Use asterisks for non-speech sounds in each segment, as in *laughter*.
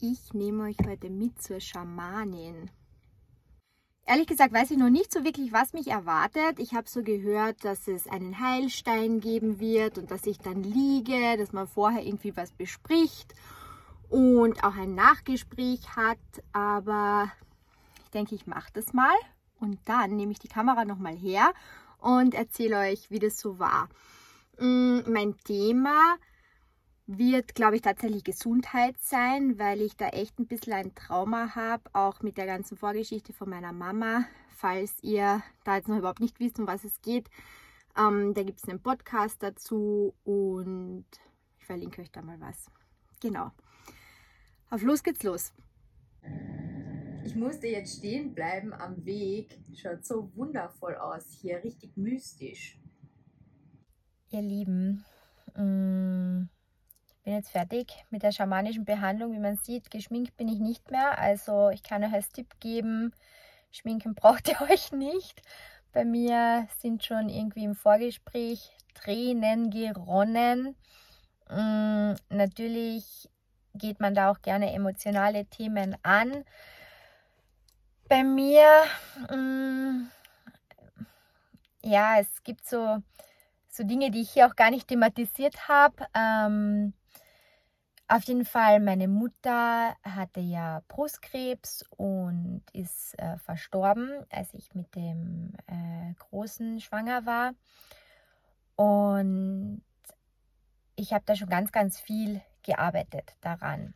Ich nehme euch heute mit zur Schamanin. Ehrlich gesagt weiß ich noch nicht so wirklich, was mich erwartet. Ich habe so gehört, dass es einen Heilstein geben wird und dass ich dann liege, dass man vorher irgendwie was bespricht und auch ein Nachgespräch hat. Aber ich denke, ich mache das mal und dann nehme ich die Kamera nochmal her und erzähle euch, wie das so war. Mm, mein Thema wird, glaube ich, tatsächlich Gesundheit sein, weil ich da echt ein bisschen ein Trauma habe, auch mit der ganzen Vorgeschichte von meiner Mama. Falls ihr da jetzt noch überhaupt nicht wisst, um was es geht, ähm, da gibt es einen Podcast dazu und ich verlinke euch da mal was. Genau. Auf los geht's los. Ich musste jetzt stehen bleiben am Weg. Schaut so wundervoll aus hier, richtig mystisch. Ihr Lieben, mh, mm, jetzt fertig mit der schamanischen Behandlung. Wie man sieht, geschminkt bin ich nicht mehr. Also ich kann euch als Tipp geben, schminken braucht ihr *laughs* euch nicht. Bei mir sind schon irgendwie im Vorgespräch Tränen geronnen. Mm, natürlich geht man da auch gerne emotionale Themen an. Bei mir, mm, ja, es gibt so, so Dinge, die ich hier auch gar nicht thematisiert habe. Ähm, auf jeden Fall, meine Mutter hatte ja Brustkrebs und ist äh, verstorben, als ich mit dem äh, Großen schwanger war. Und ich habe da schon ganz, ganz viel gearbeitet daran.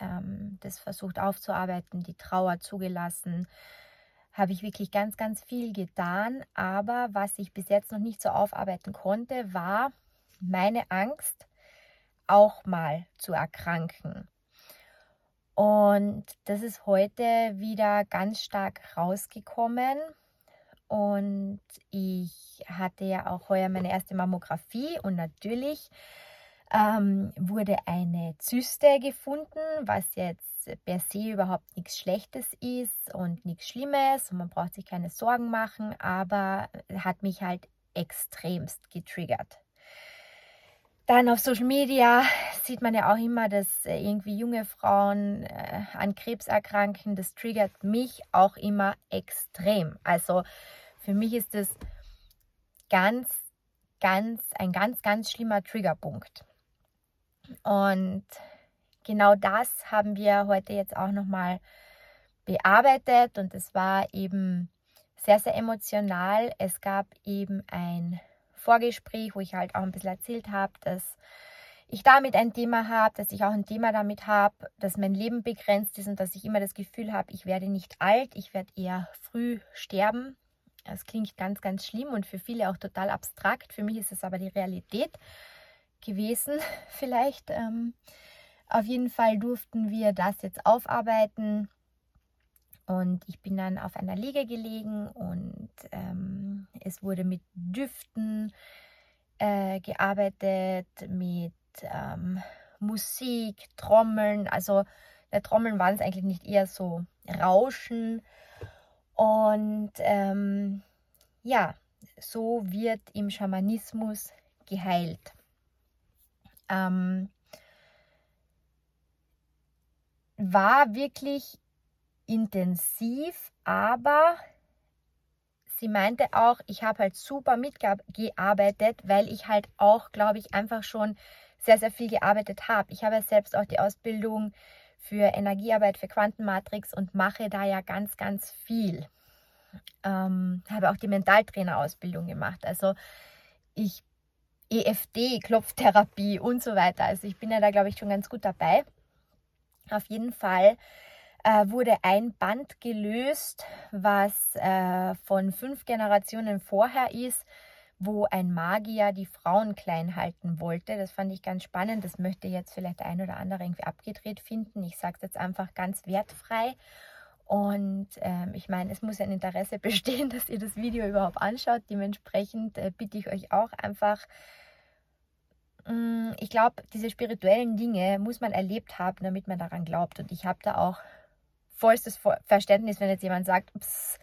Ähm, das versucht aufzuarbeiten, die Trauer zugelassen. Habe ich wirklich ganz, ganz viel getan. Aber was ich bis jetzt noch nicht so aufarbeiten konnte, war meine Angst, auch mal zu erkranken. Und das ist heute wieder ganz stark rausgekommen. Und ich hatte ja auch heuer meine erste Mammographie und natürlich ähm, wurde eine Zyste gefunden, was jetzt per se überhaupt nichts Schlechtes ist und nichts Schlimmes und man braucht sich keine Sorgen machen, aber hat mich halt extremst getriggert. Dann auf Social Media sieht man ja auch immer, dass äh, irgendwie junge Frauen äh, an Krebs erkranken. Das triggert mich auch immer extrem. Also für mich ist das ganz, ganz, ein ganz, ganz schlimmer Triggerpunkt. Und genau das haben wir heute jetzt auch nochmal bearbeitet und es war eben sehr, sehr emotional. Es gab eben ein Vorgespräch, wo ich halt auch ein bisschen erzählt habe, dass ich damit ein Thema habe, dass ich auch ein Thema damit habe, dass mein Leben begrenzt ist und dass ich immer das Gefühl habe, ich werde nicht alt, ich werde eher früh sterben. Das klingt ganz, ganz schlimm und für viele auch total abstrakt. Für mich ist es aber die Realität gewesen, *laughs* vielleicht. Ähm, auf jeden Fall durften wir das jetzt aufarbeiten. Und ich bin dann auf einer Liege gelegen und ähm, es wurde mit Düften äh, gearbeitet, mit ähm, Musik, Trommeln. Also der Trommeln waren es eigentlich nicht eher so Rauschen. Und ähm, ja, so wird im Schamanismus geheilt. Ähm, war wirklich intensiv, aber sie meinte auch, ich habe halt super mitgearbeitet, weil ich halt auch, glaube ich, einfach schon sehr, sehr viel gearbeitet habe. Ich habe ja selbst auch die Ausbildung für Energiearbeit, für Quantenmatrix und mache da ja ganz, ganz viel. Ähm, habe auch die Mentaltrainer-Ausbildung gemacht. Also ich EFD, Klopftherapie und so weiter. Also ich bin ja da, glaube ich, schon ganz gut dabei. Auf jeden Fall äh, wurde ein Band gelöst, was äh, von fünf Generationen vorher ist, wo ein Magier die Frauen klein halten wollte. Das fand ich ganz spannend. Das möchte jetzt vielleicht der ein oder andere irgendwie abgedreht finden. Ich sage es jetzt einfach ganz wertfrei. Und ähm, ich meine, es muss ein Interesse *laughs* bestehen, dass ihr das Video überhaupt anschaut. Dementsprechend äh, bitte ich euch auch einfach, mm, ich glaube, diese spirituellen Dinge muss man erlebt haben, damit man daran glaubt. Und ich habe da auch vollstes Verständnis, wenn jetzt jemand sagt, pss,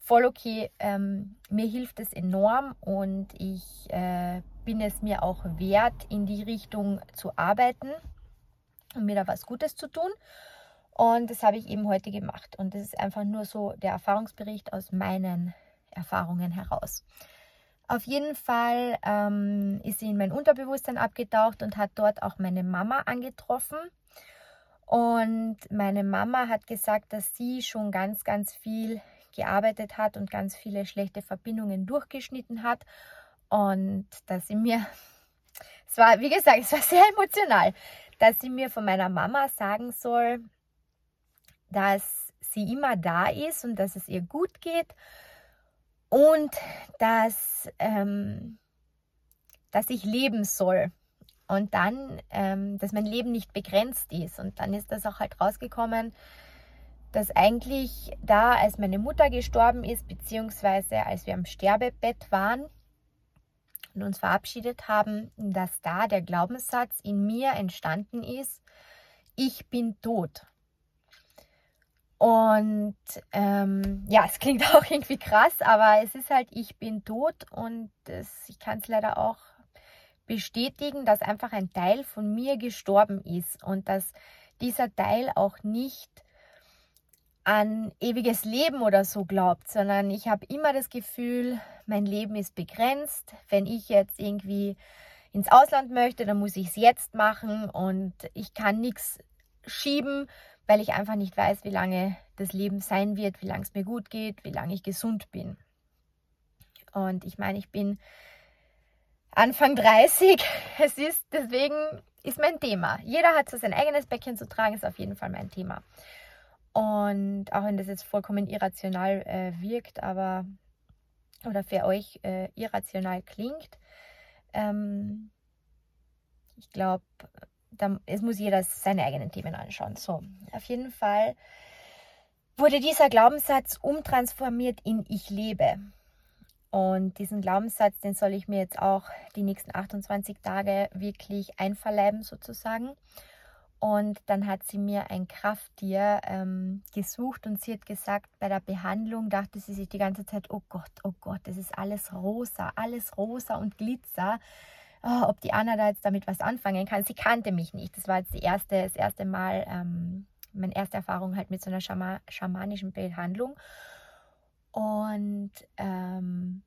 voll okay, ähm, mir hilft es enorm und ich äh, bin es mir auch wert, in die Richtung zu arbeiten. um mir da was Gutes zu tun. Und das habe ich eben heute gemacht. Und das ist einfach nur so der Erfahrungsbericht aus meinen Erfahrungen heraus. Auf jeden Fall ähm, ist sie in mein Unterbewusstsein abgetaucht und hat dort auch meine Mama angetroffen. Und meine Mama hat gesagt, dass sie schon ganz, ganz viel gearbeitet hat und ganz viele schlechte Verbindungen durchgeschnitten hat. Und dass sie mir, *laughs* es war, wie gesagt, es war sehr emotional, dass sie mir von meiner Mama sagen soll, dass sie immer da ist und dass es ihr gut geht und dass, ähm, dass ich leben soll. Und dann, ähm, dass mein Leben nicht begrenzt ist. Und dann ist das auch halt rausgekommen, dass eigentlich da, als meine Mutter gestorben ist, beziehungsweise als wir am Sterbebett waren und uns verabschiedet haben, dass da der Glaubenssatz in mir entstanden ist, ich bin tot. Und ähm, ja, es klingt *laughs* auch irgendwie krass, aber es ist halt, ich bin tot und das, ich kann es leider auch bestätigen, dass einfach ein Teil von mir gestorben ist und dass dieser Teil auch nicht an ewiges Leben oder so glaubt, sondern ich habe immer das Gefühl, mein Leben ist begrenzt. Wenn ich jetzt irgendwie ins Ausland möchte, dann muss ich es jetzt machen und ich kann nichts schieben, weil ich einfach nicht weiß, wie lange das Leben sein wird, wie lange es mir gut geht, wie lange ich gesund bin. Und ich meine, ich bin Anfang 30. Es ist deswegen ist mein Thema. Jeder hat so sein eigenes Päckchen zu tragen, ist auf jeden Fall mein Thema. Und auch wenn das jetzt vollkommen irrational äh, wirkt, aber oder für euch äh, irrational klingt, ähm, ich glaube, es muss jeder seine eigenen Themen anschauen. So, auf jeden Fall wurde dieser Glaubenssatz umtransformiert in Ich lebe. Und diesen Glaubenssatz, den soll ich mir jetzt auch die nächsten 28 Tage wirklich einverleiben sozusagen. Und dann hat sie mir ein Krafttier ähm, gesucht und sie hat gesagt, bei der Behandlung dachte sie sich die ganze Zeit, oh Gott, oh Gott, das ist alles rosa, alles rosa und Glitzer oh, ob die Anna da jetzt damit was anfangen kann. Sie kannte mich nicht. Das war jetzt die erste, das erste Mal, ähm, meine erste Erfahrung halt mit so einer Schama schamanischen Behandlung. Und ähm,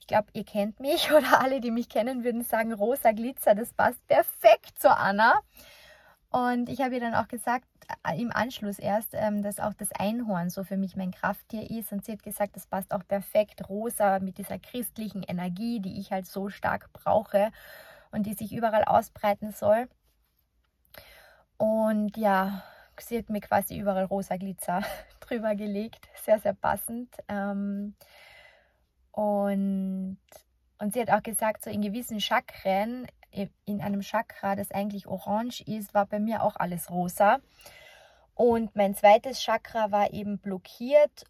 ich glaube, ihr kennt mich *laughs* oder alle, die mich kennen, würden sagen, rosa Glitzer, das passt perfekt zu Anna. Und ich habe ihr dann auch gesagt, äh, im Anschluss erst, ähm, dass auch das Einhorn so für mich mein Krafttier ist. Und sie hat gesagt, das passt auch perfekt rosa mit dieser christlichen Energie, die ich halt so stark brauche und die sich überall ausbreiten soll. Und ja, sie hat mir quasi überall rosa Glitzer *laughs* drüber gelegt. Sehr, sehr passend. Ähm, und, und sie hat auch gesagt, so in gewissen Chakren in einem Chakra, das eigentlich orange ist, war bei mir auch alles rosa. Und mein zweites Chakra war eben blockiert.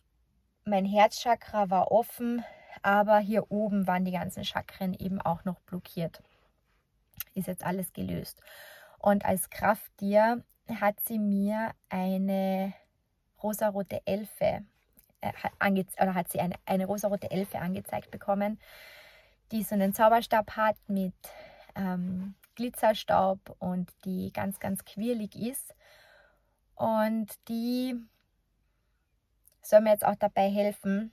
Mein Herzchakra war offen, aber hier oben waren die ganzen Chakren eben auch noch blockiert. Ist jetzt alles gelöst. Und als Krafttier hat sie mir eine rosarote Elfe äh, oder hat sie eine, eine rosarote Elfe angezeigt bekommen, die so einen Zauberstab hat mit ähm, Glitzerstaub und die ganz, ganz quirlig ist. Und die soll mir jetzt auch dabei helfen,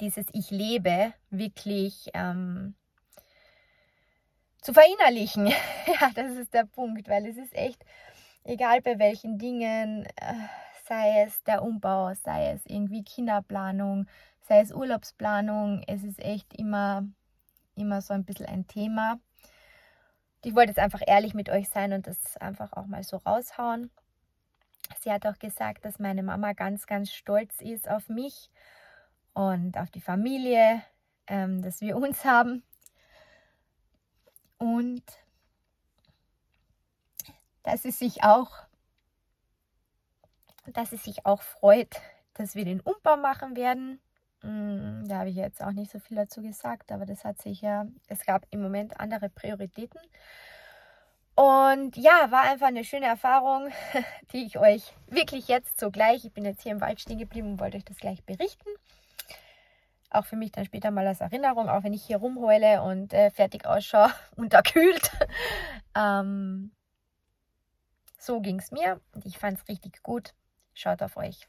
dieses Ich lebe wirklich ähm, zu verinnerlichen. *laughs* ja, das ist der Punkt, weil es ist echt, egal bei welchen Dingen, äh, sei es der Umbau, sei es irgendwie Kinderplanung, sei es Urlaubsplanung, es ist echt immer immer so ein bisschen ein Thema. Ich wollte jetzt einfach ehrlich mit euch sein und das einfach auch mal so raushauen. Sie hat auch gesagt, dass meine Mama ganz, ganz stolz ist auf mich und auf die Familie, ähm, dass wir uns haben. Und dass sie sich auch, dass sie sich auch freut, dass wir den Umbau machen werden. Mm, da habe ich jetzt auch nicht so viel dazu gesagt, aber das hat sich ja, es gab im Moment andere Prioritäten. Und ja, war einfach eine schöne Erfahrung, *laughs* die ich euch wirklich jetzt so gleich, ich bin jetzt hier im Wald stehen geblieben und wollte euch das gleich berichten. Auch für mich dann später mal als Erinnerung, auch wenn ich hier rumheule und äh, fertig ausschaue, unterkühlt. *laughs* ähm, So ging es mir und ich fand es richtig gut. Schaut auf euch.